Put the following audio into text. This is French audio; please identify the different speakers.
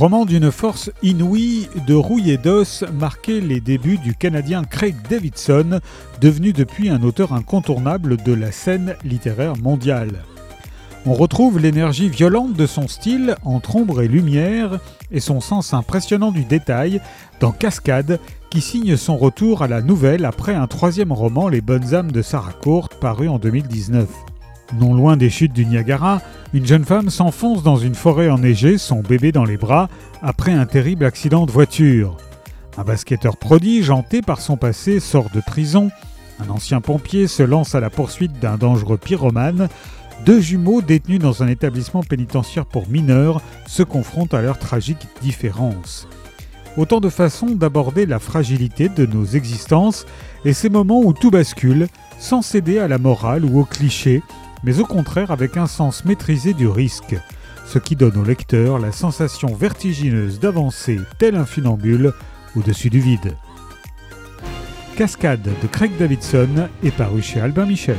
Speaker 1: Roman d'une force inouïe de rouille et d'os marquait les débuts du Canadien Craig Davidson, devenu depuis un auteur incontournable de la scène littéraire mondiale. On retrouve l'énergie violente de son style entre ombre et lumière et son sens impressionnant du détail dans Cascade, qui signe son retour à la nouvelle après un troisième roman Les Bonnes âmes de Sarah Court, paru en 2019. Non loin des chutes du Niagara, une jeune femme s'enfonce dans une forêt enneigée, son bébé dans les bras, après un terrible accident de voiture. Un basketteur prodige, hanté par son passé, sort de prison. Un ancien pompier se lance à la poursuite d'un dangereux pyromane. Deux jumeaux détenus dans un établissement pénitentiaire pour mineurs se confrontent à leurs tragiques différences. Autant de façons d'aborder la fragilité de nos existences et ces moments où tout bascule, sans céder à la morale ou aux clichés, mais au contraire avec un sens maîtrisé du risque, ce qui donne au lecteur la sensation vertigineuse d'avancer tel un funambule au-dessus du vide. Cascade de Craig Davidson est paru chez Albin Michel.